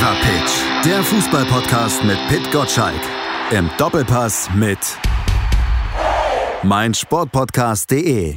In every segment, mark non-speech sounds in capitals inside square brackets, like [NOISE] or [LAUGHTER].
Fever Pitch, der Fußballpodcast mit Pit Gottschalk. Im Doppelpass mit meinsportpodcast.de.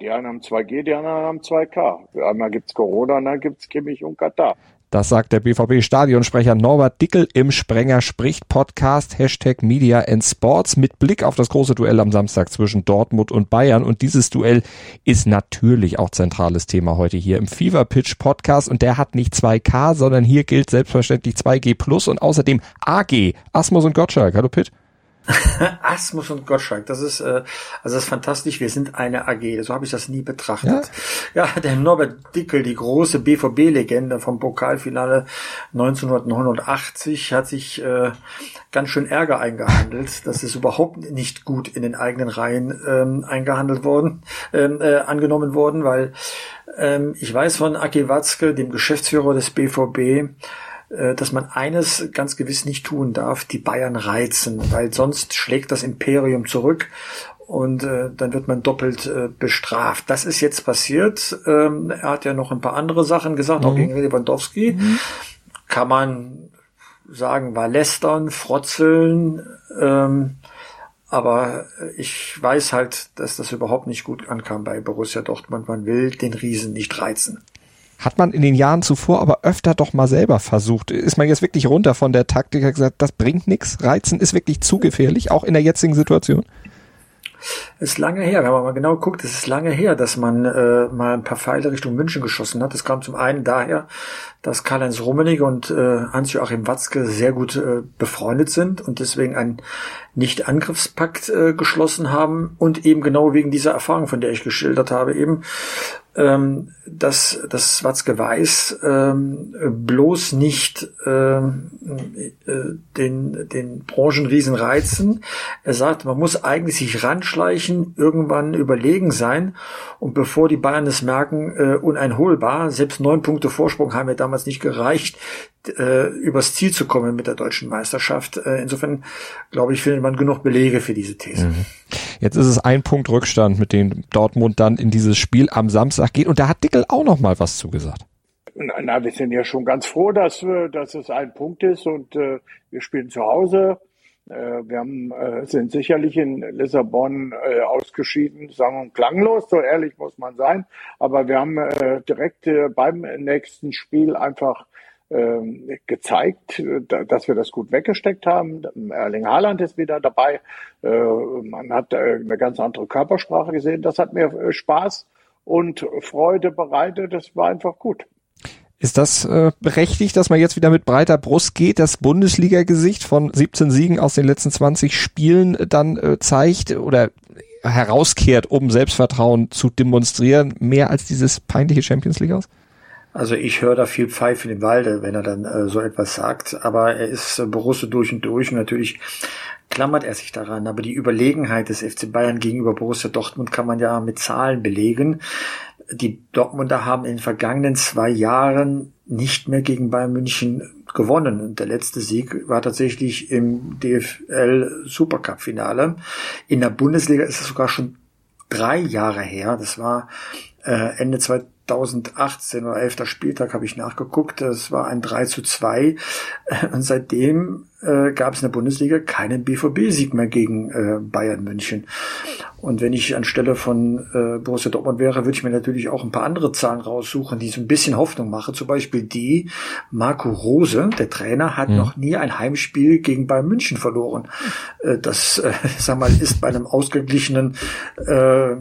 Die einen haben 2G, die anderen haben 2K. Einmal gibt's Corona und dann gibt's Kimmich und Katar. Das sagt der BVB-Stadionsprecher Norbert Dickel im Sprenger spricht Podcast Hashtag Media and Sports mit Blick auf das große Duell am Samstag zwischen Dortmund und Bayern. Und dieses Duell ist natürlich auch zentrales Thema heute hier im Fever Pitch Podcast. Und der hat nicht 2K, sondern hier gilt selbstverständlich 2G Plus und außerdem AG. Asmus und Gottschalk. Hallo Pitt. [LAUGHS] Asmus und Gottschalk, das ist äh, also das ist fantastisch. Wir sind eine AG. So habe ich das nie betrachtet. Ja, ja der Norbert Dickel, die große BVB-Legende vom Pokalfinale 1989, hat sich äh, ganz schön Ärger eingehandelt. Das ist überhaupt nicht gut in den eigenen Reihen ähm, eingehandelt worden, ähm, äh, angenommen worden, weil ähm, ich weiß von Aki Watzke, dem Geschäftsführer des BVB, dass man eines ganz gewiss nicht tun darf, die Bayern reizen, weil sonst schlägt das Imperium zurück und äh, dann wird man doppelt äh, bestraft. Das ist jetzt passiert. Ähm, er hat ja noch ein paar andere Sachen gesagt, mhm. auch gegen Lewandowski. Mhm. Kann man sagen, war lästern, frotzeln, ähm, aber ich weiß halt, dass das überhaupt nicht gut ankam bei Borussia Dortmund. Man will den Riesen nicht reizen. Hat man in den Jahren zuvor aber öfter doch mal selber versucht. Ist man jetzt wirklich runter von der Taktik, hat gesagt, das bringt nichts. Reizen ist wirklich zu gefährlich, auch in der jetzigen Situation? ist lange her, wenn man mal genau guckt, es ist lange her, dass man äh, mal ein paar Pfeile Richtung München geschossen hat. Das kam zum einen daher, dass Karl-Heinz Rummenigge und äh, Hans-Joachim Watzke sehr gut äh, befreundet sind und deswegen einen Nicht-Angriffspakt äh, geschlossen haben und eben genau wegen dieser Erfahrung, von der ich geschildert habe, eben ähm, dass das Watzke weiß, ähm, bloß nicht ähm, äh, den, den Branchenriesen reizen. Er sagt, man muss eigentlich sich ranschleichen, irgendwann überlegen sein und bevor die Bayern es merken, äh, uneinholbar, selbst neun Punkte Vorsprung haben ja damals nicht gereicht, äh, übers Ziel zu kommen mit der deutschen Meisterschaft. Äh, insofern, glaube ich, findet man genug Belege für diese These. Mhm. Jetzt ist es ein Punkt Rückstand, mit dem Dortmund dann in dieses Spiel am Samstag geht. Und da hat Dickel auch noch mal was zugesagt. Na, na, wir sind ja schon ganz froh, dass, dass es ein Punkt ist und äh, wir spielen zu Hause. Äh, wir haben, äh, sind sicherlich in Lissabon äh, ausgeschieden, sagen wir klanglos, so ehrlich muss man sein. Aber wir haben äh, direkt äh, beim nächsten Spiel einfach gezeigt, dass wir das gut weggesteckt haben. Erling Haaland ist wieder dabei. Äh, man hat äh, eine ganz andere Körpersprache gesehen. Das hat mir äh, Spaß und Freude bereitet. Das war einfach gut. Ist das berechtigt, dass man jetzt wieder mit breiter Brust geht, das Bundesliga-Gesicht von 17 Siegen aus den letzten 20 Spielen dann zeigt oder herauskehrt, um Selbstvertrauen zu demonstrieren, mehr als dieses peinliche Champions League aus? Also ich höre da viel Pfeifen im Walde, wenn er dann äh, so etwas sagt. Aber er ist äh, Borusse durch und durch und natürlich klammert er sich daran. Aber die Überlegenheit des FC Bayern gegenüber Borussia Dortmund kann man ja mit Zahlen belegen. Die Dortmunder haben in den vergangenen zwei Jahren nicht mehr gegen Bayern München gewonnen. Und der letzte Sieg war tatsächlich im DFL Supercup Finale. In der Bundesliga ist es sogar schon drei Jahre her. Das war äh, Ende 2018 oder 11. Spieltag habe ich nachgeguckt. Das war ein 3 zu 2. Und seitdem äh, gab es in der Bundesliga keinen BVB-Sieg mehr gegen äh, Bayern München. Und wenn ich anstelle von äh, Borussia Dortmund wäre, würde ich mir natürlich auch ein paar andere Zahlen raussuchen, die so ein bisschen Hoffnung machen. Zum Beispiel die, Marco Rose, der Trainer, hat mhm. noch nie ein Heimspiel gegen Bayern München verloren. Äh, das, äh, [LAUGHS] sag mal, ist bei einem ausgeglichenen äh,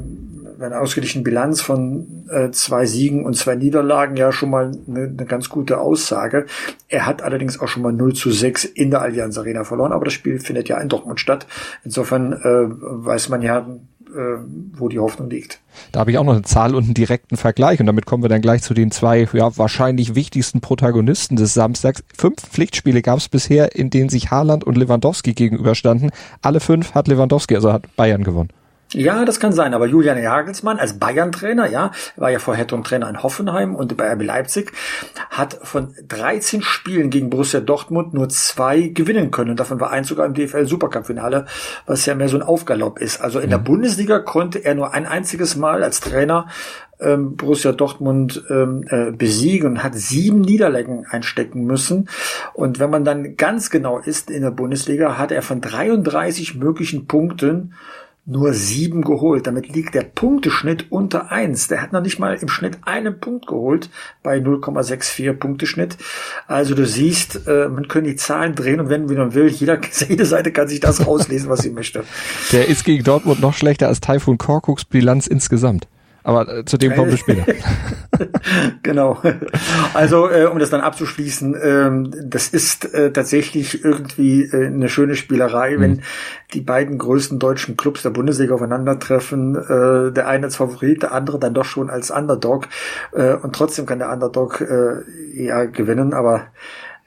eine ausgeglichene Bilanz von äh, zwei Siegen und zwei Niederlagen ja schon mal eine, eine, ganz gute Aussage. Er hat allerdings auch schon mal 0 zu 6 in der Allianz Arena verloren, aber das Spiel findet ja in Dortmund statt. Insofern äh, weiß man ja, äh, wo die Hoffnung liegt. Da habe ich auch noch eine Zahl und einen direkten Vergleich und damit kommen wir dann gleich zu den zwei ja, wahrscheinlich wichtigsten Protagonisten des Samstags. Fünf Pflichtspiele gab es bisher, in denen sich Haaland und Lewandowski gegenüberstanden. Alle fünf hat Lewandowski, also hat Bayern gewonnen. Ja, das kann sein, aber Julian Jagelsmann als Bayern-Trainer, ja, war ja vorher Trainer in Hoffenheim und bei RB Leipzig, hat von 13 Spielen gegen Borussia Dortmund nur zwei gewinnen können. Und davon war eins sogar im DFL-Supercup-Finale, was ja mehr so ein Aufgalopp ist. Also in der mhm. Bundesliga konnte er nur ein einziges Mal als Trainer ähm, Borussia Dortmund ähm, äh, besiegen und hat sieben Niederlagen einstecken müssen. Und wenn man dann ganz genau ist in der Bundesliga, hat er von 33 möglichen Punkten nur sieben geholt. Damit liegt der Punkteschnitt unter eins. Der hat noch nicht mal im Schnitt einen Punkt geholt bei 0,64 Punkteschnitt. Also du siehst, äh, man kann die Zahlen drehen und wenn man will, jeder, [LAUGHS] jede Seite kann sich das rauslesen, was sie möchte. Der ist gegen Dortmund noch schlechter als Taifun Korkuks Bilanz insgesamt. Aber äh, zu dem kommen wir [LAUGHS] später. genau. Also, äh, um das dann abzuschließen, ähm, das ist äh, tatsächlich irgendwie äh, eine schöne Spielerei, mhm. wenn die beiden größten deutschen Clubs der Bundesliga aufeinandertreffen. Äh, der eine als Favorit, der andere dann doch schon als Underdog. Äh, und trotzdem kann der Underdog äh, ja gewinnen, aber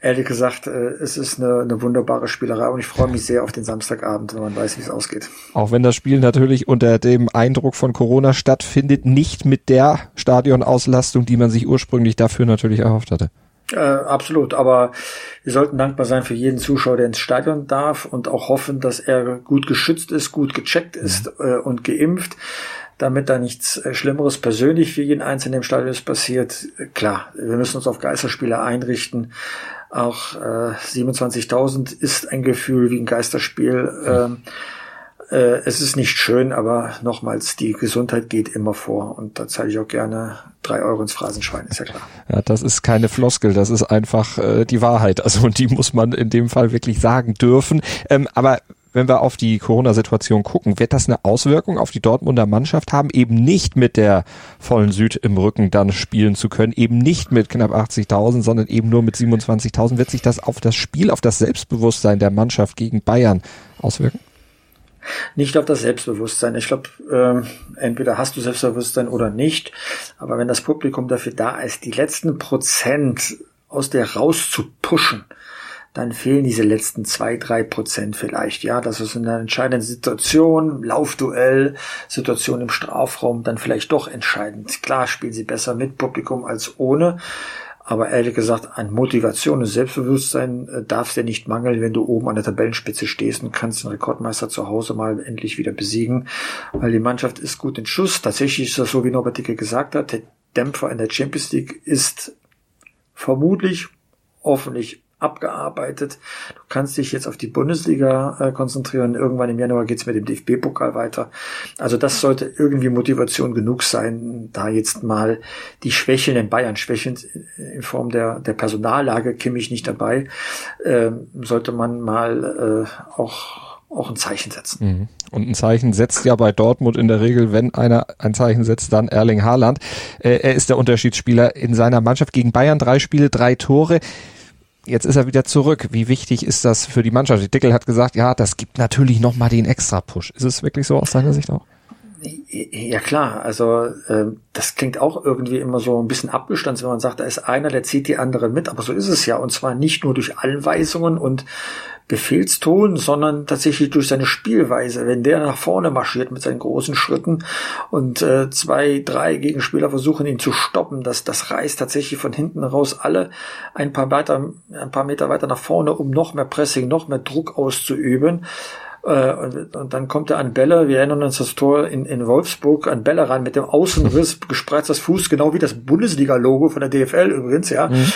ehrlich gesagt, äh, es ist eine, eine wunderbare Spielerei und ich freue mich sehr auf den Samstagabend, wenn man weiß, wie es ausgeht. Auch wenn das Spiel natürlich unter dem Eindruck von Corona stattfindet, nicht mit der Stadionauslastung, die man sich ursprünglich dafür natürlich erhofft hatte. Äh, absolut, aber wir sollten dankbar sein für jeden Zuschauer, der ins Stadion darf und auch hoffen, dass er gut geschützt ist, gut gecheckt ist mhm. äh, und geimpft damit da nichts äh, Schlimmeres persönlich für jeden Einzelnen im Stadion passiert. Klar, wir müssen uns auf Geisterspiele einrichten, auch äh, 27.000 ist ein Gefühl wie ein Geisterspiel. Ähm, äh, es ist nicht schön, aber nochmals, die Gesundheit geht immer vor. Und da zahle ich auch gerne drei Euro ins Phrasenschwein, ist ja klar. Ja, das ist keine Floskel, das ist einfach äh, die Wahrheit. Also und die muss man in dem Fall wirklich sagen dürfen. Ähm, aber wenn wir auf die Corona-Situation gucken, wird das eine Auswirkung auf die Dortmunder Mannschaft haben, eben nicht mit der vollen Süd im Rücken dann spielen zu können, eben nicht mit knapp 80.000, sondern eben nur mit 27.000. Wird sich das auf das Spiel, auf das Selbstbewusstsein der Mannschaft gegen Bayern auswirken? Nicht auf das Selbstbewusstsein. Ich glaube, äh, entweder hast du Selbstbewusstsein oder nicht. Aber wenn das Publikum dafür da ist, die letzten Prozent aus der rauszupushen, dann fehlen diese letzten zwei, drei Prozent vielleicht. Ja, das ist in einer entscheidenden Situation, Laufduell, Situation im Strafraum, dann vielleicht doch entscheidend. Klar spielen sie besser mit Publikum als ohne. Aber ehrlich gesagt, an Motivation und Selbstbewusstsein äh, darf dir nicht mangeln, wenn du oben an der Tabellenspitze stehst und kannst den Rekordmeister zu Hause mal endlich wieder besiegen. Weil die Mannschaft ist gut in Schuss. Tatsächlich ist das so, wie Norbert Dicke gesagt hat. Der Dämpfer in der Champions League ist vermutlich, hoffentlich abgearbeitet. Du kannst dich jetzt auf die Bundesliga äh, konzentrieren. Irgendwann im Januar geht's mit dem DFB-Pokal weiter. Also das sollte irgendwie Motivation genug sein, da jetzt mal die Schwächen in Bayern, Schwächen in Form der, der Personallage, Kimmich nicht dabei, äh, sollte man mal äh, auch auch ein Zeichen setzen. Mhm. Und ein Zeichen setzt ja bei Dortmund in der Regel, wenn einer ein Zeichen setzt, dann Erling Haaland. Äh, er ist der Unterschiedsspieler in seiner Mannschaft gegen Bayern. Drei Spiele, drei Tore jetzt ist er wieder zurück. Wie wichtig ist das für die Mannschaft? Die Dickel hat gesagt, ja, das gibt natürlich nochmal den Extra-Push. Ist es wirklich so aus deiner Sicht auch? Ja klar, also äh, das klingt auch irgendwie immer so ein bisschen abgestanzt, wenn man sagt, da ist einer, der zieht die andere mit, aber so ist es ja und zwar nicht nur durch Anweisungen und Befehlston, sondern tatsächlich durch seine Spielweise. Wenn der nach vorne marschiert mit seinen großen Schritten und äh, zwei, drei Gegenspieler versuchen ihn zu stoppen, das, das reißt tatsächlich von hinten raus alle ein paar, weiter, ein paar Meter weiter nach vorne, um noch mehr Pressing, noch mehr Druck auszuüben. Äh, und, und dann kommt er an Bälle, wir erinnern uns das Tor in, in Wolfsburg, an Bälle ran mit dem Außenriss, [LAUGHS] gespreiztes Fuß, genau wie das Bundesliga-Logo von der DFL übrigens, ja, mhm.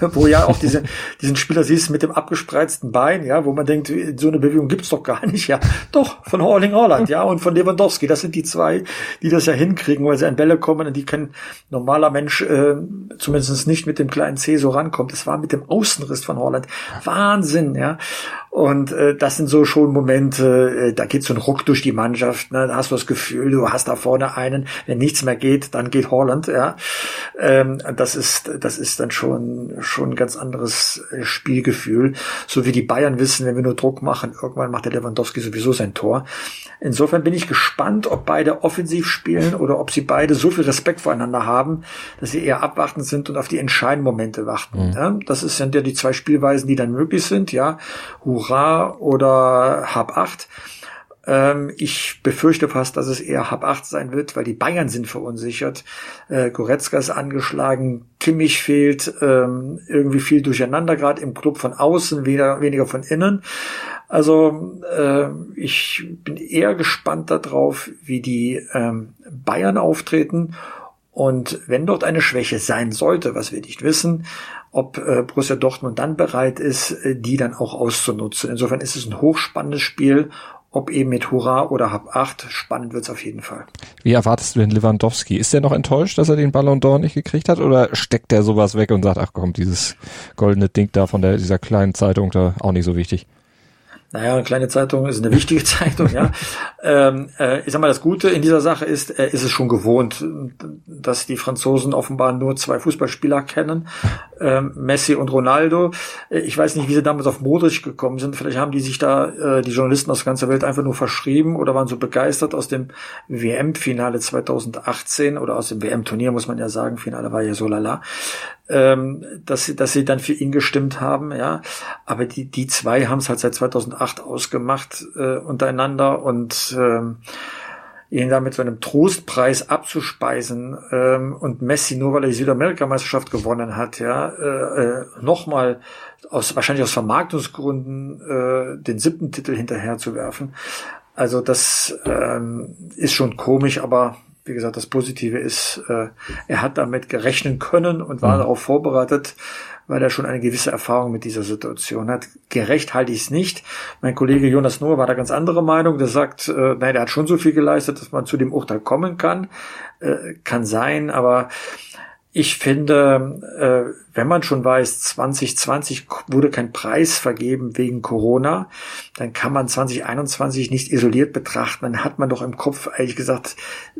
[LAUGHS] wo ja auch diese, diesen Spieler siehst mit dem abgespreizten Bein, ja, wo man denkt, so eine Bewegung gibt's doch gar nicht, ja, doch, von Horling Holland, ja, und von Lewandowski, das sind die zwei, die das ja hinkriegen, weil sie an Bälle kommen und die kein normaler Mensch äh, zumindest nicht mit dem kleinen C so rankommt. Das war mit dem Außenriss von Holland. Wahnsinn, ja. Und äh, das sind so schon Momente, äh, da geht so ein Ruck durch die Mannschaft. Ne? Da hast du das Gefühl, du hast da vorne einen, wenn nichts mehr geht, dann geht Holland. Ja, ähm, das ist das ist dann schon schon ein ganz anderes äh, Spielgefühl. So wie die Bayern wissen, wenn wir nur Druck machen, irgendwann macht der Lewandowski sowieso sein Tor. Insofern bin ich gespannt, ob beide offensiv spielen oder ob sie beide so viel Respekt voreinander haben, dass sie eher abwartend sind und auf die entscheidenden Momente warten. Mhm. Ja, das sind ja die zwei Spielweisen, die dann möglich sind. Ja, Hurra oder Hab 8. Ähm, ich befürchte fast, dass es eher Hab 8 sein wird, weil die Bayern sind verunsichert. Äh, Goretzka ist angeschlagen, Kimmich fehlt, ähm, irgendwie viel durcheinander, gerade im Club von außen, weniger, weniger von innen. Also äh, ich bin eher gespannt darauf, wie die ähm, Bayern auftreten. Und wenn dort eine Schwäche sein sollte, was wir nicht wissen, ob äh, Borussia Dortmund dann bereit ist, äh, die dann auch auszunutzen. Insofern ist es ein hochspannendes Spiel ob eben mit Hurra oder Hab 8, spannend wird's auf jeden Fall. Wie erwartest du denn Lewandowski? Ist der noch enttäuscht, dass er den Ballon d'Or nicht gekriegt hat oder steckt der sowas weg und sagt, ach komm, dieses goldene Ding da von der, dieser kleinen Zeitung da auch nicht so wichtig? Naja, eine kleine Zeitung ist eine wichtige [LAUGHS] Zeitung, ja. ähm, äh, ich sag mal, das Gute in dieser Sache ist, er ist es schon gewohnt, dass die Franzosen offenbar nur zwei Fußballspieler kennen, ähm, Messi und Ronaldo. Äh, ich weiß nicht, wie sie damals auf Modric gekommen sind. Vielleicht haben die sich da, äh, die Journalisten aus ganzer Welt einfach nur verschrieben oder waren so begeistert aus dem WM-Finale 2018 oder aus dem WM-Turnier, muss man ja sagen. Finale war ja so lala ähm, dass sie, dass sie dann für ihn gestimmt haben, ja. Aber die, die zwei haben es halt seit 2008 ausgemacht äh, untereinander und ähm, ihn da mit so einem Trostpreis abzuspeisen ähm, und Messi nur weil er die Südamerika-Meisterschaft gewonnen hat, ja, äh, äh, nochmal aus wahrscheinlich aus Vermarktungsgründen äh, den siebten Titel hinterherzuwerfen. Also das ähm, ist schon komisch, aber wie gesagt, das Positive ist, äh, er hat damit gerechnen können und war mhm. darauf vorbereitet, weil er schon eine gewisse Erfahrung mit dieser Situation hat. Gerecht halte ich es nicht. Mein Kollege Jonas Noah war da ganz andere Meinung. Der sagt, äh, nein, der hat schon so viel geleistet, dass man zu dem Urteil kommen kann. Äh, kann sein, aber ich finde, äh, wenn man schon weiß, 2020 wurde kein Preis vergeben wegen Corona, dann kann man 2021 nicht isoliert betrachten. Dann hat man doch im Kopf, ehrlich gesagt,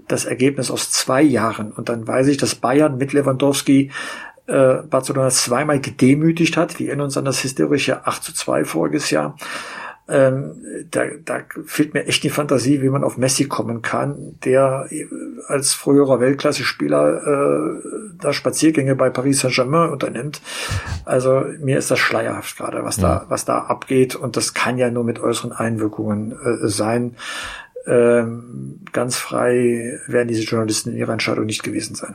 das Ergebnis aus zwei Jahren. Und dann weiß ich, dass Bayern mit Lewandowski äh, Barcelona zweimal gedemütigt hat. Wir erinnern uns an das hysterische 8 zu 2 voriges Jahr. Ähm, da, da fehlt mir echt die Fantasie, wie man auf Messi kommen kann, der als früherer Weltklasse-Spieler äh, da Spaziergänge bei Paris Saint-Germain unternimmt. Also mir ist das schleierhaft gerade, was ja. da was da abgeht und das kann ja nur mit äußeren Einwirkungen äh, sein. Ähm, ganz frei werden diese Journalisten in ihrer Entscheidung nicht gewesen sein.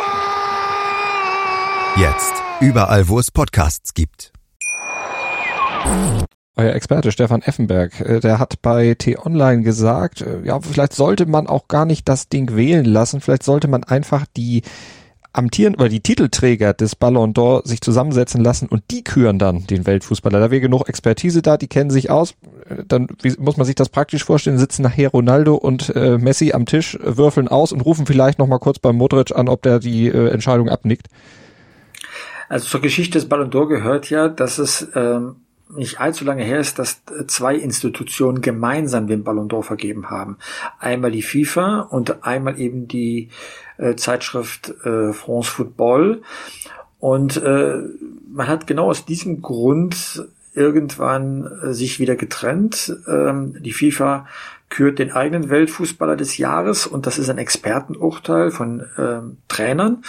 Jetzt. Überall, wo es Podcasts gibt. Euer Experte Stefan Effenberg, äh, der hat bei T-Online gesagt, äh, ja, vielleicht sollte man auch gar nicht das Ding wählen lassen, vielleicht sollte man einfach die amtieren oder die Titelträger des Ballon d'Or sich zusammensetzen lassen und die küren dann den Weltfußballer. Da wäre genug Expertise da, die kennen sich aus. Äh, dann wie, muss man sich das praktisch vorstellen, sitzen nachher Ronaldo und äh, Messi am Tisch, würfeln aus und rufen vielleicht noch mal kurz beim Modric an, ob der die äh, Entscheidung abnickt. Also zur Geschichte des Ballon d'Or gehört ja, dass es ähm, nicht allzu lange her ist, dass zwei Institutionen gemeinsam den Ballon d'Or vergeben haben. Einmal die FIFA und einmal eben die äh, Zeitschrift äh, France Football. Und äh, man hat genau aus diesem Grund irgendwann äh, sich wieder getrennt. Ähm, die FIFA kürt den eigenen Weltfußballer des Jahres und das ist ein Expertenurteil von ähm, Trainern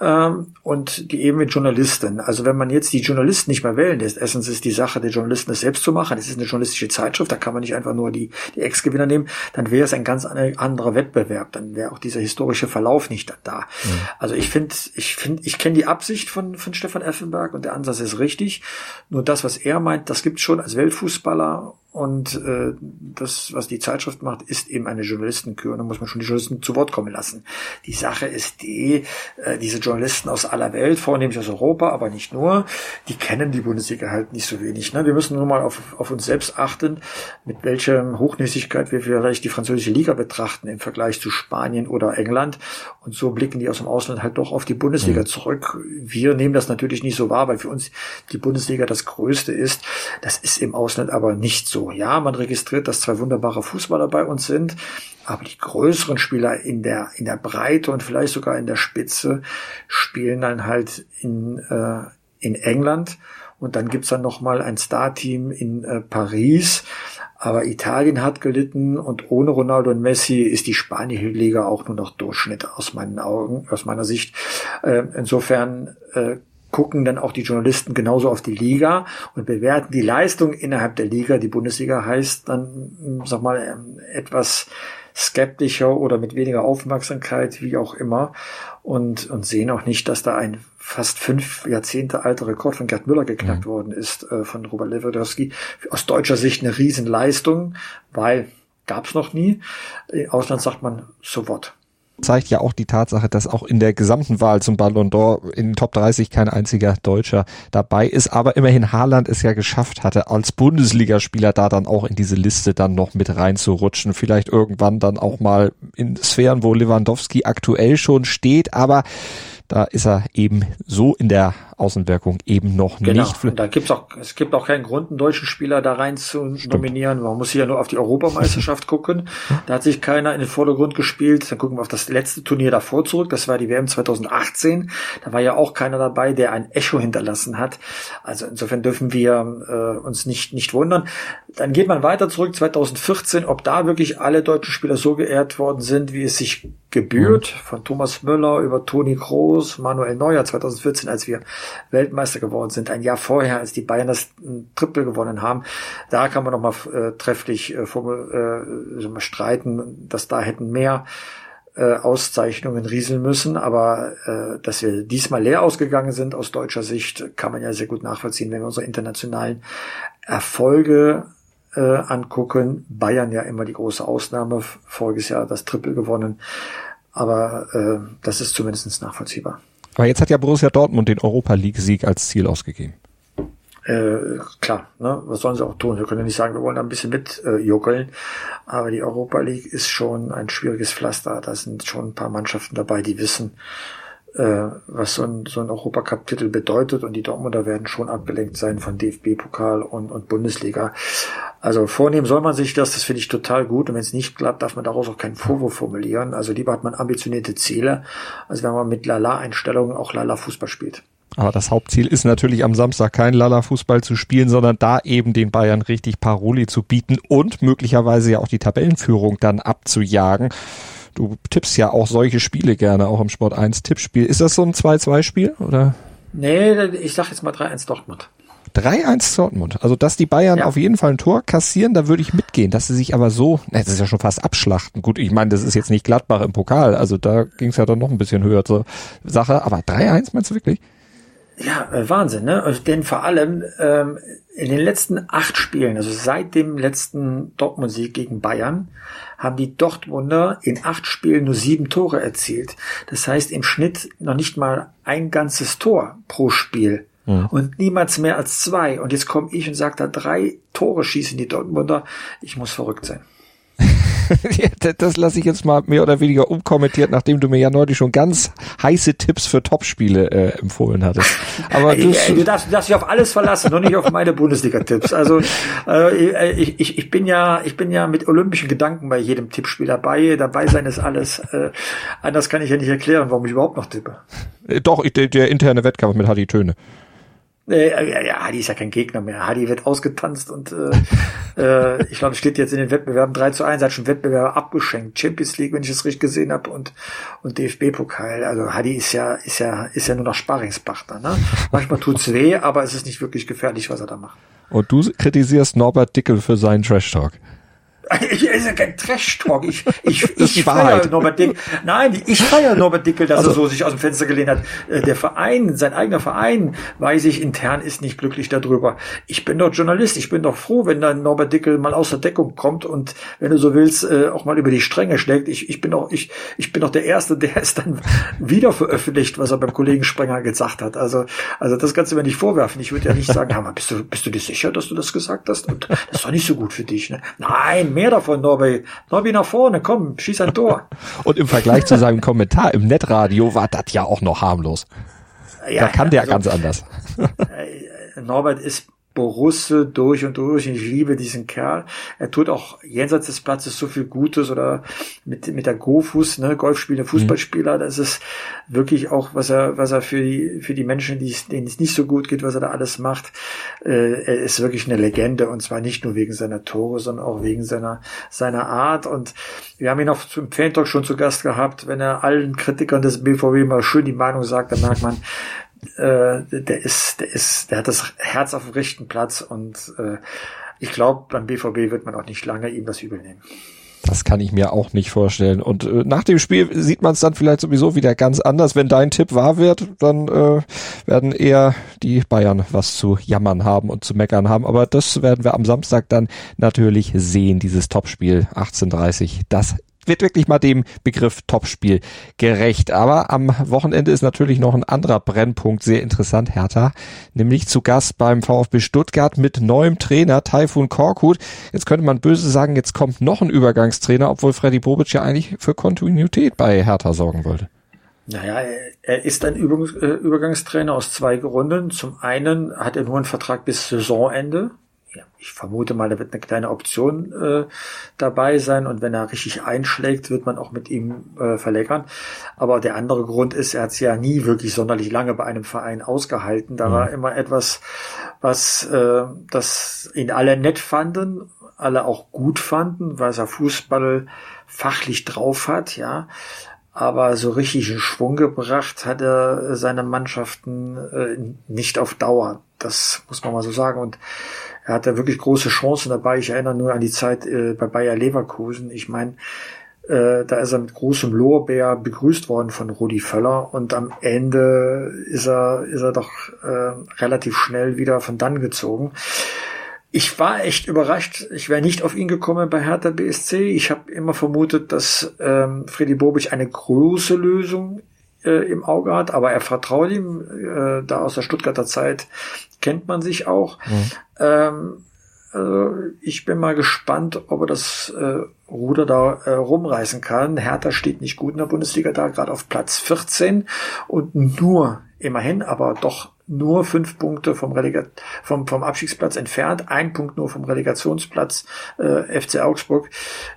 ähm, und die eben mit Journalisten. Also wenn man jetzt die Journalisten nicht mehr wählen lässt, erstens ist die Sache der Journalisten, das selbst zu machen. Es ist eine journalistische Zeitschrift, da kann man nicht einfach nur die, die Ex-Gewinner nehmen. Dann wäre es ein ganz anderer Wettbewerb. Dann wäre auch dieser historische Verlauf nicht da. Mhm. Also ich finde, ich finde, ich kenne die Absicht von, von Stefan Effenberg und der Ansatz ist richtig. Nur das, was er meint, das gibt schon als Weltfußballer und äh, das, was die Zeitschrift macht, ist eben eine Journalistenkür. Und da muss man schon die Journalisten zu Wort kommen lassen. Die Sache ist die, äh, diese Journalisten aus aller Welt, vornehmlich aus Europa, aber nicht nur, die kennen die Bundesliga halt nicht so wenig. Ne? Wir müssen nur mal auf, auf uns selbst achten, mit welcher Hochnäsigkeit wir vielleicht die französische Liga betrachten im Vergleich zu Spanien oder England. Und so blicken die aus dem Ausland halt doch auf die Bundesliga mhm. zurück. Wir nehmen das natürlich nicht so wahr, weil für uns die Bundesliga das Größte ist. Das ist im Ausland aber nicht so so. Ja, man registriert, dass zwei wunderbare Fußballer bei uns sind, aber die größeren Spieler in der, in der Breite und vielleicht sogar in der Spitze spielen dann halt in, äh, in England. Und dann gibt's dann nochmal ein Star-Team in äh, Paris. Aber Italien hat gelitten und ohne Ronaldo und Messi ist die spanische Liga auch nur noch Durchschnitt aus meinen Augen, aus meiner Sicht. Äh, insofern äh, gucken dann auch die Journalisten genauso auf die Liga und bewerten die Leistung innerhalb der Liga. Die Bundesliga heißt dann, sag mal, ähm, etwas skeptischer oder mit weniger Aufmerksamkeit, wie auch immer, und, und sehen auch nicht, dass da ein fast fünf Jahrzehnte alter Rekord von Gerd Müller geknackt mhm. worden ist, äh, von Robert Lewandowski. Aus deutscher Sicht eine Riesenleistung, weil gab's noch nie. Im Ausland sagt man, so what zeigt ja auch die Tatsache, dass auch in der gesamten Wahl zum Ballon d'Or in den Top 30 kein einziger Deutscher dabei ist. Aber immerhin Haaland es ja geschafft hatte, als Bundesligaspieler da dann auch in diese Liste dann noch mit reinzurutschen. Vielleicht irgendwann dann auch mal in Sphären, wo Lewandowski aktuell schon steht. Aber da ist er eben so in der Außenwirkung eben noch genau. nicht. Und da gibt's auch, es gibt auch keinen Grund, einen deutschen Spieler da rein zu Stimmt. nominieren. Man muss hier nur auf die Europameisterschaft [LAUGHS] gucken. Da hat sich keiner in den Vordergrund gespielt. Dann gucken wir auf das letzte Turnier davor zurück. Das war die WM 2018. Da war ja auch keiner dabei, der ein Echo hinterlassen hat. Also insofern dürfen wir äh, uns nicht, nicht wundern. Dann geht man weiter zurück, 2014, ob da wirklich alle deutschen Spieler so geehrt worden sind, wie es sich gebührt. Mhm. Von Thomas Müller über Toni Kroos, Manuel Neuer 2014, als wir Weltmeister geworden sind, ein Jahr vorher, als die Bayern das Triple gewonnen haben. Da kann man nochmal äh, trefflich äh, äh, streiten, dass da hätten mehr äh, Auszeichnungen rieseln müssen, aber äh, dass wir diesmal leer ausgegangen sind aus deutscher Sicht, kann man ja sehr gut nachvollziehen, wenn wir unsere internationalen Erfolge äh, angucken. Bayern ja immer die große Ausnahme, voriges Jahr das Triple gewonnen, aber äh, das ist zumindest nachvollziehbar. Aber jetzt hat ja Borussia Dortmund den Europa League-Sieg als Ziel ausgegeben. Äh, klar, ne? was sollen sie auch tun? Wir können ja nicht sagen, wir wollen da ein bisschen mit äh, aber die Europa League ist schon ein schwieriges Pflaster. Da sind schon ein paar Mannschaften dabei, die wissen, äh, was so ein, so ein Europacup-Titel bedeutet und die Dortmunder werden schon abgelenkt sein von DFB-Pokal und, und Bundesliga. Also vornehmen soll man sich das, das finde ich total gut und wenn es nicht klappt, darf man daraus auch keinen Vorwurf formulieren. Also lieber hat man ambitionierte Ziele, als wenn man mit Lala-Einstellungen auch Lala-Fußball spielt. Aber das Hauptziel ist natürlich am Samstag kein Lala-Fußball zu spielen, sondern da eben den Bayern richtig Paroli zu bieten und möglicherweise ja auch die Tabellenführung dann abzujagen. Du tippst ja auch solche Spiele gerne, auch im Sport 1 Tippspiel. Ist das so ein 2-2-Spiel oder? Nee, ich sag jetzt mal 3-1 Dortmund. 3-1 Dortmund. Also, dass die Bayern ja. auf jeden Fall ein Tor kassieren, da würde ich mitgehen. Dass sie sich aber so, das ist ja schon fast abschlachten. Gut, ich meine, das ist jetzt nicht Gladbach im Pokal. Also, da ging es ja dann noch ein bisschen höher zur Sache. Aber 3-1 meinst du wirklich? Ja, äh, Wahnsinn, ne? Denn vor allem ähm, in den letzten acht Spielen, also seit dem letzten Dortmund-Sieg gegen Bayern, haben die Dortmunder in acht Spielen nur sieben Tore erzielt. Das heißt im Schnitt noch nicht mal ein ganzes Tor pro Spiel. Mhm. Und niemals mehr als zwei. Und jetzt komme ich und sage da drei Tore schießen die Dortmunder. Ich muss verrückt sein. [LAUGHS] das lasse ich jetzt mal mehr oder weniger umkommentiert, nachdem du mir ja neulich schon ganz heiße Tipps für Topspiele äh, empfohlen hattest. Aber du, du, darfst, du darfst dich auf alles verlassen, nur nicht auf meine Bundesliga-Tipps. Also äh, ich, ich, ich bin ja ich bin ja mit olympischen Gedanken bei jedem Tippspiel dabei. Dabei sein ist alles. Äh, anders kann ich ja nicht erklären, warum ich überhaupt noch tippe. Äh, doch, ich, der, der interne Wettkampf mit Hadi Töne. Äh, ja, Hadi ist ja kein Gegner mehr. Hadi wird ausgetanzt und äh, äh, ich glaube, steht jetzt in den Wettbewerben 3 zu 1, hat schon Wettbewerbe abgeschenkt. Champions League, wenn ich es richtig gesehen habe, und, und DFB-Pokal. Also Hadi ist ja, ist ja, ist ja nur noch Sparingspartner. Ne? Manchmal tut's weh, aber es ist nicht wirklich gefährlich, was er da macht. Und du kritisierst Norbert Dickel für seinen Trash-Talk. Ich, ja kein Trash-Talk. Ich, ich, ich feiere Norbert Dickel. Nein, ich feiere Norbert Dickel, dass also, er so sich aus dem Fenster gelehnt hat. Äh, der Verein, sein eigener Verein, weiß ich intern, ist nicht glücklich darüber. Ich bin doch Journalist. Ich bin doch froh, wenn dann Norbert Dickel mal aus der Deckung kommt und, wenn du so willst, äh, auch mal über die Stränge schlägt. Ich, ich bin doch, ich, ich bin doch der Erste, der es dann wieder veröffentlicht, was er beim Kollegen Sprenger gesagt hat. Also, also das kannst du mir nicht vorwerfen. Ich würde ja nicht sagen, [LAUGHS] Hammer, bist du, bist du dir sicher, dass du das gesagt hast? Und das ist doch nicht so gut für dich, ne? Nein, mehr davon, Norby. Norby nach vorne, komm, schieß ein Tor. [LAUGHS] Und im Vergleich zu seinem Kommentar im Netradio war das ja auch noch harmlos. Ja, da kann der also, ganz anders. Äh, Norbert ist Borusse durch und durch. Ich liebe diesen Kerl. Er tut auch jenseits des Platzes so viel Gutes oder mit, mit der Gofus, ne, Golfspieler, Fußballspieler. Das ist wirklich auch, was er, was er für die, für die Menschen, die, denen es nicht so gut geht, was er da alles macht. Äh, er ist wirklich eine Legende und zwar nicht nur wegen seiner Tore, sondern auch wegen seiner, seiner Art. Und wir haben ihn auch zum Fan-Talk schon zu Gast gehabt. Wenn er allen Kritikern des BVW mal schön die Meinung sagt, dann merkt man, äh, der ist, der ist, der hat das Herz auf dem rechten Platz und äh, ich glaube, beim BVB wird man auch nicht lange ihm das übel nehmen. Das kann ich mir auch nicht vorstellen. Und äh, nach dem Spiel sieht man es dann vielleicht sowieso wieder ganz anders. Wenn dein Tipp wahr wird, dann äh, werden eher die Bayern was zu jammern haben und zu meckern haben. Aber das werden wir am Samstag dann natürlich sehen, dieses Topspiel 18.30. Das wird wirklich mal dem Begriff Topspiel gerecht. Aber am Wochenende ist natürlich noch ein anderer Brennpunkt sehr interessant, Hertha, nämlich zu Gast beim VfB Stuttgart mit neuem Trainer Taifun Korkut. Jetzt könnte man böse sagen, jetzt kommt noch ein Übergangstrainer, obwohl Freddy Bobic ja eigentlich für Kontinuität bei Hertha sorgen wollte. Naja, er ist ein äh, Übergangstrainer aus zwei Gründen. Zum einen hat er nur einen Vertrag bis Saisonende ja, ich vermute mal, da wird eine kleine Option äh, dabei sein und wenn er richtig einschlägt, wird man auch mit ihm äh, verlängern. Aber der andere Grund ist, er hat es ja nie wirklich sonderlich lange bei einem Verein ausgehalten. Da mhm. war immer etwas, was äh, das ihn alle nett fanden, alle auch gut fanden, weil er Fußball fachlich drauf hat, ja. Aber so richtig in Schwung gebracht hat er seine Mannschaften äh, nicht auf Dauer. Das muss man mal so sagen. Und er hatte wirklich große Chancen dabei. Ich erinnere nur an die Zeit äh, bei Bayer Leverkusen. Ich meine, äh, da ist er mit großem Lorbeer begrüßt worden von Rudi Völler und am Ende ist er, ist er doch äh, relativ schnell wieder von dann gezogen. Ich war echt überrascht. Ich wäre nicht auf ihn gekommen bei Hertha BSC. Ich habe immer vermutet, dass ähm, Freddy Bobic eine große Lösung äh, im Auge hat, aber er vertraut ihm. Äh, da aus der Stuttgarter Zeit kennt man sich auch. Mhm. Ähm, also ich bin mal gespannt, ob er das äh, Ruder da äh, rumreißen kann. Hertha steht nicht gut in der Bundesliga da, gerade auf Platz 14 und nur, immerhin, aber doch nur fünf Punkte vom, Relegat vom, vom Abstiegsplatz entfernt, ein Punkt nur vom Relegationsplatz äh, FC Augsburg.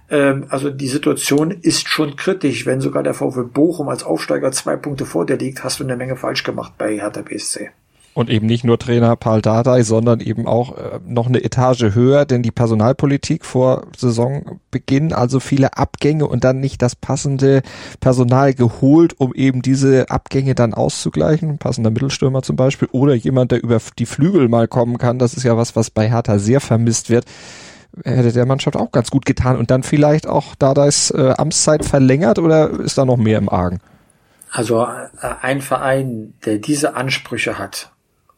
Ähm, also die Situation ist schon kritisch. Wenn sogar der VfB Bochum als Aufsteiger zwei Punkte vor dir liegt, hast du eine Menge falsch gemacht bei Hertha BSC. Und eben nicht nur Trainer Paul Dardai, sondern eben auch äh, noch eine Etage höher, denn die Personalpolitik vor Saisonbeginn, also viele Abgänge und dann nicht das passende Personal geholt, um eben diese Abgänge dann auszugleichen. Passender Mittelstürmer zum Beispiel oder jemand, der über die Flügel mal kommen kann. Das ist ja was, was bei Hertha sehr vermisst wird hätte der Mannschaft auch ganz gut getan und dann vielleicht auch Dardais äh, Amtszeit verlängert oder ist da noch mehr im Argen? Also äh, ein Verein, der diese Ansprüche hat,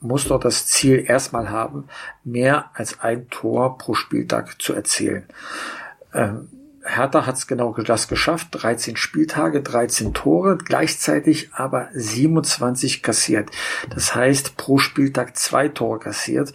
muss doch das Ziel erstmal haben, mehr als ein Tor pro Spieltag zu erzielen. Ähm, Hertha hat es genau das geschafft, 13 Spieltage, 13 Tore, gleichzeitig aber 27 kassiert. Das heißt, pro Spieltag zwei Tore kassiert.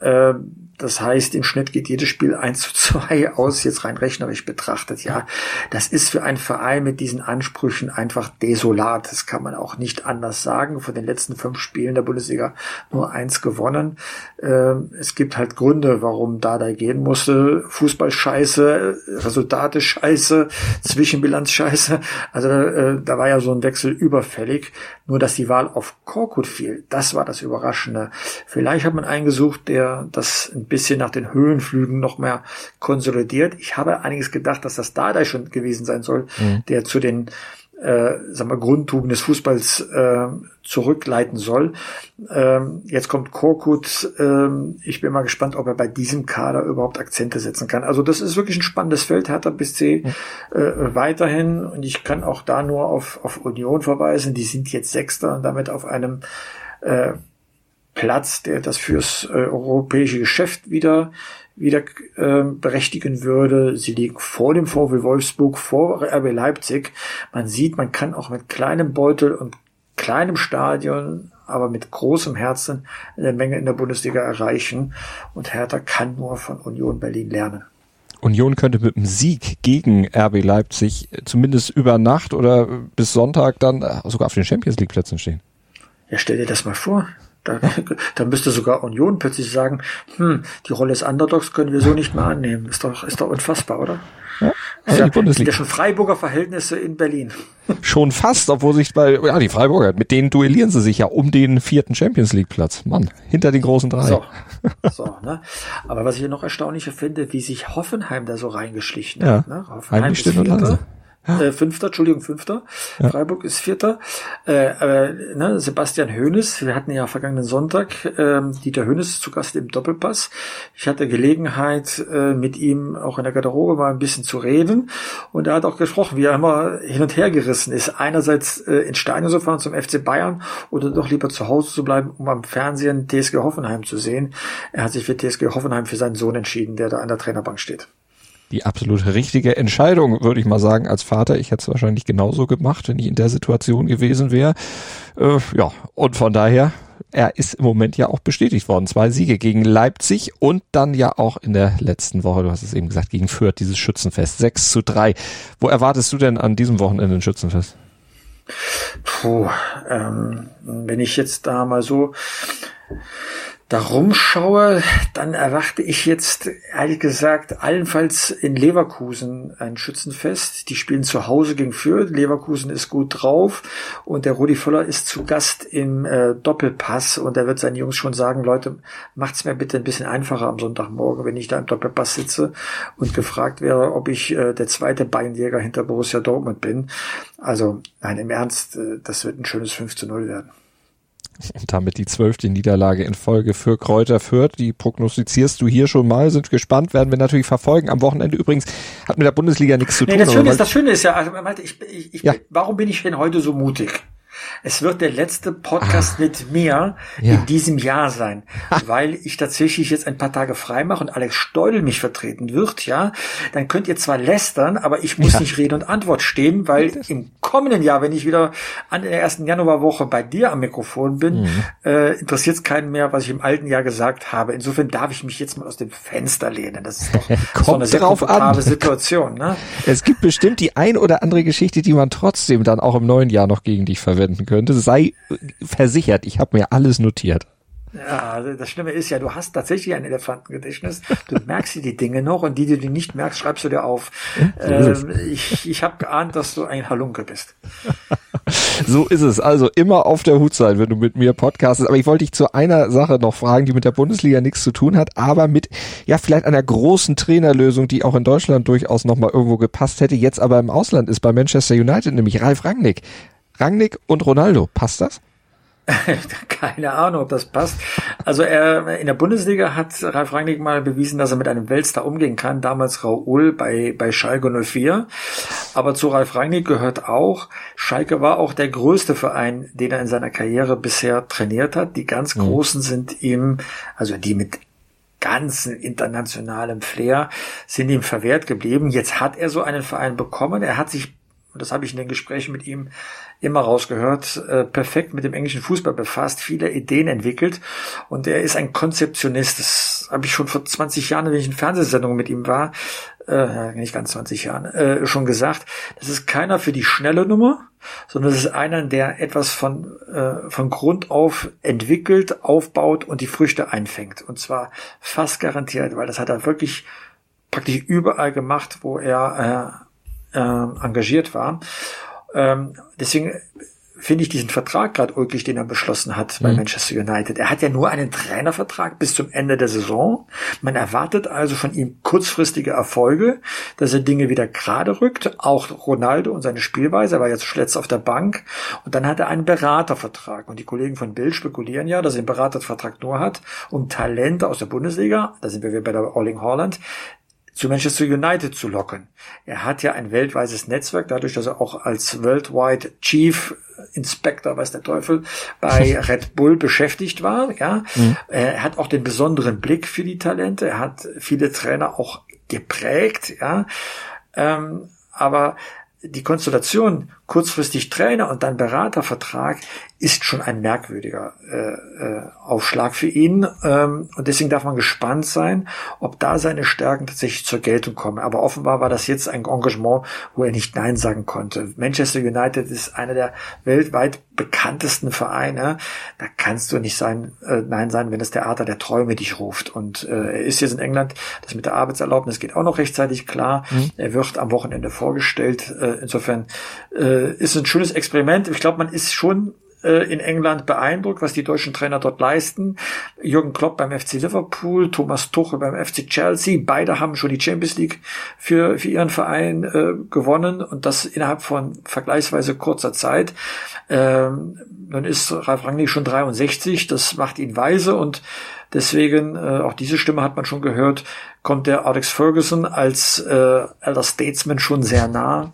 Ähm, das heißt, im Schnitt geht jedes Spiel 1 zu 2 aus, jetzt rein rechnerisch betrachtet. Ja, das ist für einen Verein mit diesen Ansprüchen einfach desolat. Das kann man auch nicht anders sagen. Von den letzten fünf Spielen der Bundesliga nur eins gewonnen. Ähm, es gibt halt Gründe, warum da da gehen musste. Fußball scheiße, Resultate scheiße, Zwischenbilanz scheiße. Also äh, da war ja so ein Wechsel überfällig. Nur, dass die Wahl auf Korkut fiel, das war das Überraschende. Vielleicht hat man einen gesucht, der das ein bisschen nach den Höhenflügen noch mehr konsolidiert. Ich habe einiges gedacht, dass das Dardai schon gewesen sein soll, mhm. der zu den äh, sagen wir, Grundtugenden des Fußballs äh, zurückleiten soll. Ähm, jetzt kommt Korkut. Ähm, ich bin mal gespannt, ob er bei diesem Kader überhaupt Akzente setzen kann. Also das ist wirklich ein spannendes Feld, Hertha bis C äh, weiterhin. Und ich kann auch da nur auf, auf Union verweisen. Die sind jetzt Sechster und damit auf einem äh, Platz, der das fürs äh, europäische Geschäft wieder wieder äh, berechtigen würde. Sie liegen vor dem VW Wolfsburg, vor RB Leipzig. Man sieht, man kann auch mit kleinem Beutel und kleinem Stadion, aber mit großem Herzen eine Menge in der Bundesliga erreichen. Und Hertha kann nur von Union Berlin lernen. Union könnte mit einem Sieg gegen RB Leipzig zumindest über Nacht oder bis Sonntag dann sogar auf den Champions League Plätzen stehen. Ja, stell dir das mal vor. Da, [LAUGHS] da müsste sogar Union plötzlich sagen, hm, die Rolle des Underdogs können wir so nicht mehr annehmen. Ist doch, ist doch unfassbar, oder? Ja, also die Bundesliga. Ja schon Freiburger Verhältnisse in Berlin. [LAUGHS] Schon fast, obwohl sich bei, ja, die Freiburger, mit denen duellieren sie sich ja um den vierten Champions League Platz. Mann, hinter den großen drei. So, [LAUGHS] so ne? Aber was ich noch erstaunlicher finde, wie sich Hoffenheim da so reingeschlichen ja. hat. Ne? Hoffenheim ist Vierter. Äh, Fünfter, Entschuldigung, Fünfter. Ja. Freiburg ist Vierter. Äh, aber ne, Sebastian Hoeneß, wir hatten ja vergangenen Sonntag äh, Dieter Hoeneß zu Gast im Doppelpass. Ich hatte Gelegenheit, äh, mit ihm auch in der Garderobe mal ein bisschen zu reden. Und er hat auch gesprochen, wie er immer hin und her gerissen ist. Einerseits äh, ins Stadion zu fahren zum FC Bayern oder doch lieber zu Hause zu bleiben, um am Fernsehen TSG Hoffenheim zu sehen. Er hat sich für TSG Hoffenheim für seinen Sohn entschieden, der da an der Trainerbank steht die absolut richtige Entscheidung, würde ich mal sagen, als Vater. Ich hätte es wahrscheinlich genauso gemacht, wenn ich in der Situation gewesen wäre. Äh, ja, und von daher, er ist im Moment ja auch bestätigt worden. Zwei Siege gegen Leipzig und dann ja auch in der letzten Woche, du hast es eben gesagt, gegen Fürth, dieses Schützenfest. 6 zu 3. Wo erwartest du denn an diesem Wochenende ein Schützenfest? Puh, ähm, wenn ich jetzt da mal so da rumschaue, dann erwarte ich jetzt, ehrlich gesagt, allenfalls in Leverkusen ein Schützenfest. Die spielen zu Hause gegen Fürth. Leverkusen ist gut drauf und der Rudi Völler ist zu Gast im äh, Doppelpass und er wird seinen Jungs schon sagen, Leute, macht's mir bitte ein bisschen einfacher am Sonntagmorgen, wenn ich da im Doppelpass sitze und gefragt wäre, ob ich äh, der zweite Beinjäger hinter Borussia Dortmund bin. Also, nein, im Ernst, äh, das wird ein schönes 5 zu 0 werden. Und damit die zwölfte Niederlage in Folge für Kräuter Fürth. Die prognostizierst du hier schon mal, sind gespannt, werden wir natürlich verfolgen. Am Wochenende übrigens hat mit der Bundesliga nichts zu nee, tun. Das Schöne, ist, das Schöne ist ja, also, ich, ich, ich, ja. warum bin ich denn heute so mutig? Es wird der letzte Podcast ah, mit mir ja. in diesem Jahr sein, weil ich tatsächlich jetzt ein paar Tage frei mache und Alex Steudel mich vertreten wird, ja. Dann könnt ihr zwar lästern, aber ich muss ja. nicht Rede und Antwort stehen, weil im kommenden Jahr, wenn ich wieder an der ersten Januarwoche bei dir am Mikrofon bin, mhm. äh, interessiert es keinen mehr, was ich im alten Jahr gesagt habe. Insofern darf ich mich jetzt mal aus dem Fenster lehnen. Das ist doch [LAUGHS] so eine sehr komfortable Situation. Ne? Es gibt bestimmt die ein oder andere Geschichte, die man trotzdem dann auch im neuen Jahr noch gegen dich verwenden könnte. Sei versichert, ich habe mir alles notiert. Ja, das Schlimme ist ja, du hast tatsächlich ein Elefantengedächtnis. Du merkst dir die Dinge noch und die, die du nicht merkst, schreibst du dir auf. ähm, ich ich habe geahnt, dass du ein Halunke bist. [LAUGHS] so ist es. Also immer auf der Hut sein, wenn du mit mir podcastest. Aber ich wollte dich zu einer Sache noch fragen, die mit der Bundesliga nichts zu tun hat, aber mit, ja, vielleicht einer großen Trainerlösung, die auch in Deutschland durchaus nochmal irgendwo gepasst hätte, jetzt aber im Ausland ist bei Manchester United, nämlich Ralf Rangnick. Rangnick und Ronaldo, passt das? [LAUGHS] Keine Ahnung, ob das passt. Also er in der Bundesliga hat Ralf Rangnick mal bewiesen, dass er mit einem Weltstar umgehen kann. Damals Raoul bei, bei Schalke 04. Aber zu Ralf Rangnick gehört auch, Schalke war auch der größte Verein, den er in seiner Karriere bisher trainiert hat. Die ganz mhm. Großen sind ihm, also die mit ganzen internationalem Flair sind ihm verwehrt geblieben. Jetzt hat er so einen Verein bekommen. Er hat sich und das habe ich in den Gesprächen mit ihm immer rausgehört, äh, perfekt mit dem englischen Fußball befasst, viele Ideen entwickelt und er ist ein Konzeptionist. Das habe ich schon vor 20 Jahren, wenn ich in Fernsehsendungen mit ihm war, äh, nicht ganz 20 Jahren, äh, schon gesagt, das ist keiner für die schnelle Nummer, sondern das ist einer, der etwas von, äh, von Grund auf entwickelt, aufbaut und die Früchte einfängt. Und zwar fast garantiert, weil das hat er wirklich praktisch überall gemacht, wo er äh, äh, engagiert war. Ähm, deswegen finde ich diesen Vertrag gerade ulkig, den er beschlossen hat bei mhm. Manchester United. Er hat ja nur einen Trainervertrag bis zum Ende der Saison. Man erwartet also von ihm kurzfristige Erfolge, dass er Dinge wieder gerade rückt. Auch Ronaldo und seine Spielweise, er war jetzt zuletzt auf der Bank. Und dann hat er einen Beratervertrag. Und die Kollegen von Bill spekulieren ja, dass er einen Beratervertrag nur hat, um Talente aus der Bundesliga, da sind wir wieder bei der Alling Holland, zu Manchester United zu locken. Er hat ja ein weltweites Netzwerk, dadurch, dass er auch als Worldwide Chief Inspector, weiß der Teufel, bei [LAUGHS] Red Bull beschäftigt war. Ja, mhm. er hat auch den besonderen Blick für die Talente. Er hat viele Trainer auch geprägt. Ja, ähm, aber die Konstellation kurzfristig Trainer und dann Beratervertrag ist schon ein merkwürdiger äh, äh, Aufschlag für ihn. Ähm, und deswegen darf man gespannt sein, ob da seine Stärken tatsächlich zur Geltung kommen. Aber offenbar war das jetzt ein Engagement, wo er nicht Nein sagen konnte. Manchester United ist einer der weltweit bekanntesten Vereine. Da kannst du nicht sein, äh, Nein sein, wenn das Theater der Träume dich ruft. Und äh, er ist jetzt in England, das mit der Arbeitserlaubnis geht auch noch rechtzeitig klar. Mhm. Er wird am Wochenende vorgestellt. Äh, insofern äh, ist ein schönes Experiment. Ich glaube, man ist schon äh, in England beeindruckt, was die deutschen Trainer dort leisten. Jürgen Klopp beim FC Liverpool, Thomas Tuchel beim FC Chelsea, beide haben schon die Champions League für, für ihren Verein äh, gewonnen und das innerhalb von vergleichsweise kurzer Zeit. Ähm, nun ist Ralf Rangnick schon 63, das macht ihn weise und deswegen, äh, auch diese Stimme hat man schon gehört, kommt der Alex Ferguson als äh, Elder Statesman schon sehr nah.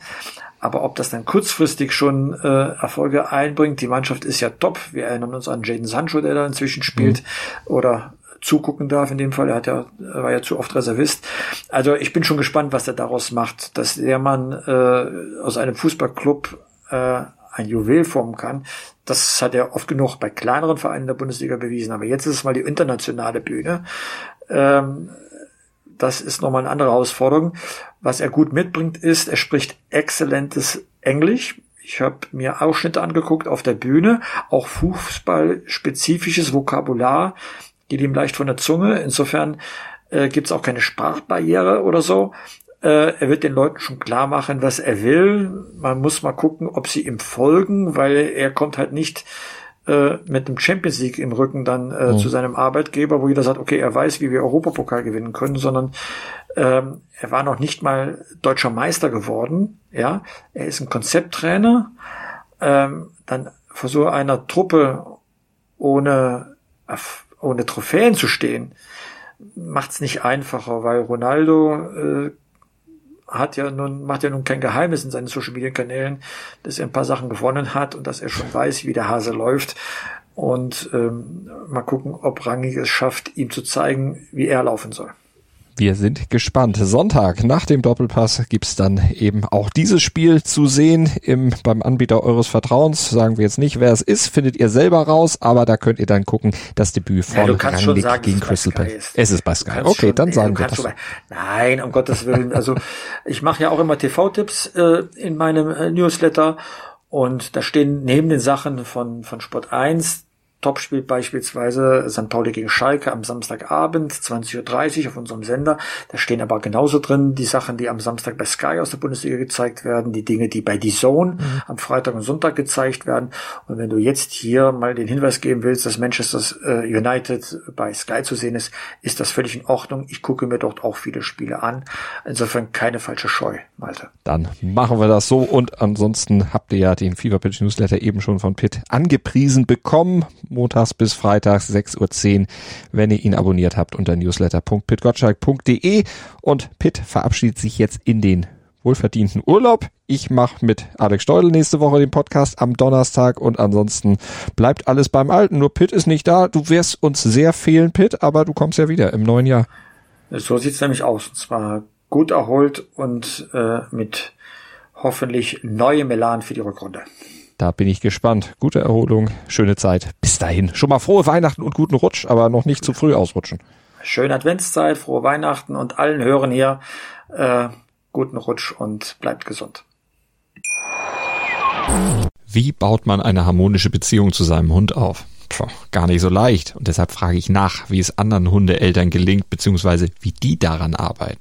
Aber ob das dann kurzfristig schon äh, Erfolge einbringt, die Mannschaft ist ja top. Wir erinnern uns an Jaden Sancho, der da inzwischen spielt, mhm. oder zugucken darf in dem Fall. Er hat ja, er war ja zu oft Reservist. Also ich bin schon gespannt, was er daraus macht, dass der Mann äh, aus einem Fußballclub äh, ein Juwel formen kann. Das hat er oft genug bei kleineren Vereinen der Bundesliga bewiesen. Aber jetzt ist es mal die internationale Bühne. Ähm, das ist nochmal eine andere Herausforderung. Was er gut mitbringt, ist, er spricht exzellentes Englisch. Ich habe mir Ausschnitte angeguckt auf der Bühne, auch Fußball-spezifisches Vokabular, geht ihm leicht von der Zunge. Insofern äh, gibt es auch keine Sprachbarriere oder so. Äh, er wird den Leuten schon klar machen, was er will. Man muss mal gucken, ob sie ihm folgen, weil er kommt halt nicht äh, mit dem Champions League im Rücken dann äh, mhm. zu seinem Arbeitgeber, wo jeder sagt, okay, er weiß, wie wir Europapokal gewinnen können, sondern ähm, er war noch nicht mal deutscher Meister geworden. Ja, er ist ein Konzepttrainer. Ähm, dann so einer Truppe ohne ohne Trophäen zu stehen, macht's nicht einfacher, weil Ronaldo äh, hat ja nun, macht ja nun kein Geheimnis in seinen Social Media Kanälen, dass er ein paar Sachen gewonnen hat und dass er schon weiß, wie der Hase läuft. Und ähm, mal gucken, ob Rangig es schafft, ihm zu zeigen, wie er laufen soll. Wir sind gespannt. Sonntag nach dem Doppelpass gibt's dann eben auch dieses Spiel zu sehen im, beim Anbieter eures Vertrauens. Sagen wir jetzt nicht, wer es ist, findet ihr selber raus, aber da könnt ihr dann gucken, das Debüt von ja, Rangnick sagen, gegen Crystal Palace. Es ist bei Sky. Okay, schon, dann sagen wir das. Bei, nein, um Gottes Willen. Also ich mache ja auch immer TV-Tipps äh, in meinem äh, Newsletter und da stehen neben den Sachen von, von Sport 1 Topspiel beispielsweise St. Pauli gegen Schalke am Samstagabend, 20.30 Uhr auf unserem Sender. Da stehen aber genauso drin die Sachen, die am Samstag bei Sky aus der Bundesliga gezeigt werden, die Dinge, die bei The Zone mhm. am Freitag und Sonntag gezeigt werden. Und wenn du jetzt hier mal den Hinweis geben willst, dass Manchester äh, United bei Sky zu sehen ist, ist das völlig in Ordnung. Ich gucke mir dort auch viele Spiele an. Insofern keine falsche Scheu, Malte. Dann machen wir das so und ansonsten habt ihr ja den Fever Pitch Newsletter eben schon von Pitt angepriesen bekommen montags bis freitags 6.10 Uhr, wenn ihr ihn abonniert habt unter newsletter.pitgottschalk.de. Und Pitt verabschiedet sich jetzt in den wohlverdienten Urlaub. Ich mache mit Alex Steudel nächste Woche den Podcast am Donnerstag und ansonsten bleibt alles beim Alten. Nur Pitt ist nicht da. Du wirst uns sehr fehlen, Pitt, aber du kommst ja wieder im neuen Jahr. So sieht's nämlich aus. Und zwar gut erholt und äh, mit hoffentlich neuem Elan für die Rückrunde. Da bin ich gespannt. Gute Erholung, schöne Zeit. Bis dahin. Schon mal frohe Weihnachten und guten Rutsch, aber noch nicht zu früh ausrutschen. Schöne Adventszeit, frohe Weihnachten und allen Hören hier äh, guten Rutsch und bleibt gesund. Wie baut man eine harmonische Beziehung zu seinem Hund auf? Puh, gar nicht so leicht. Und deshalb frage ich nach, wie es anderen Hundeeltern gelingt, beziehungsweise wie die daran arbeiten.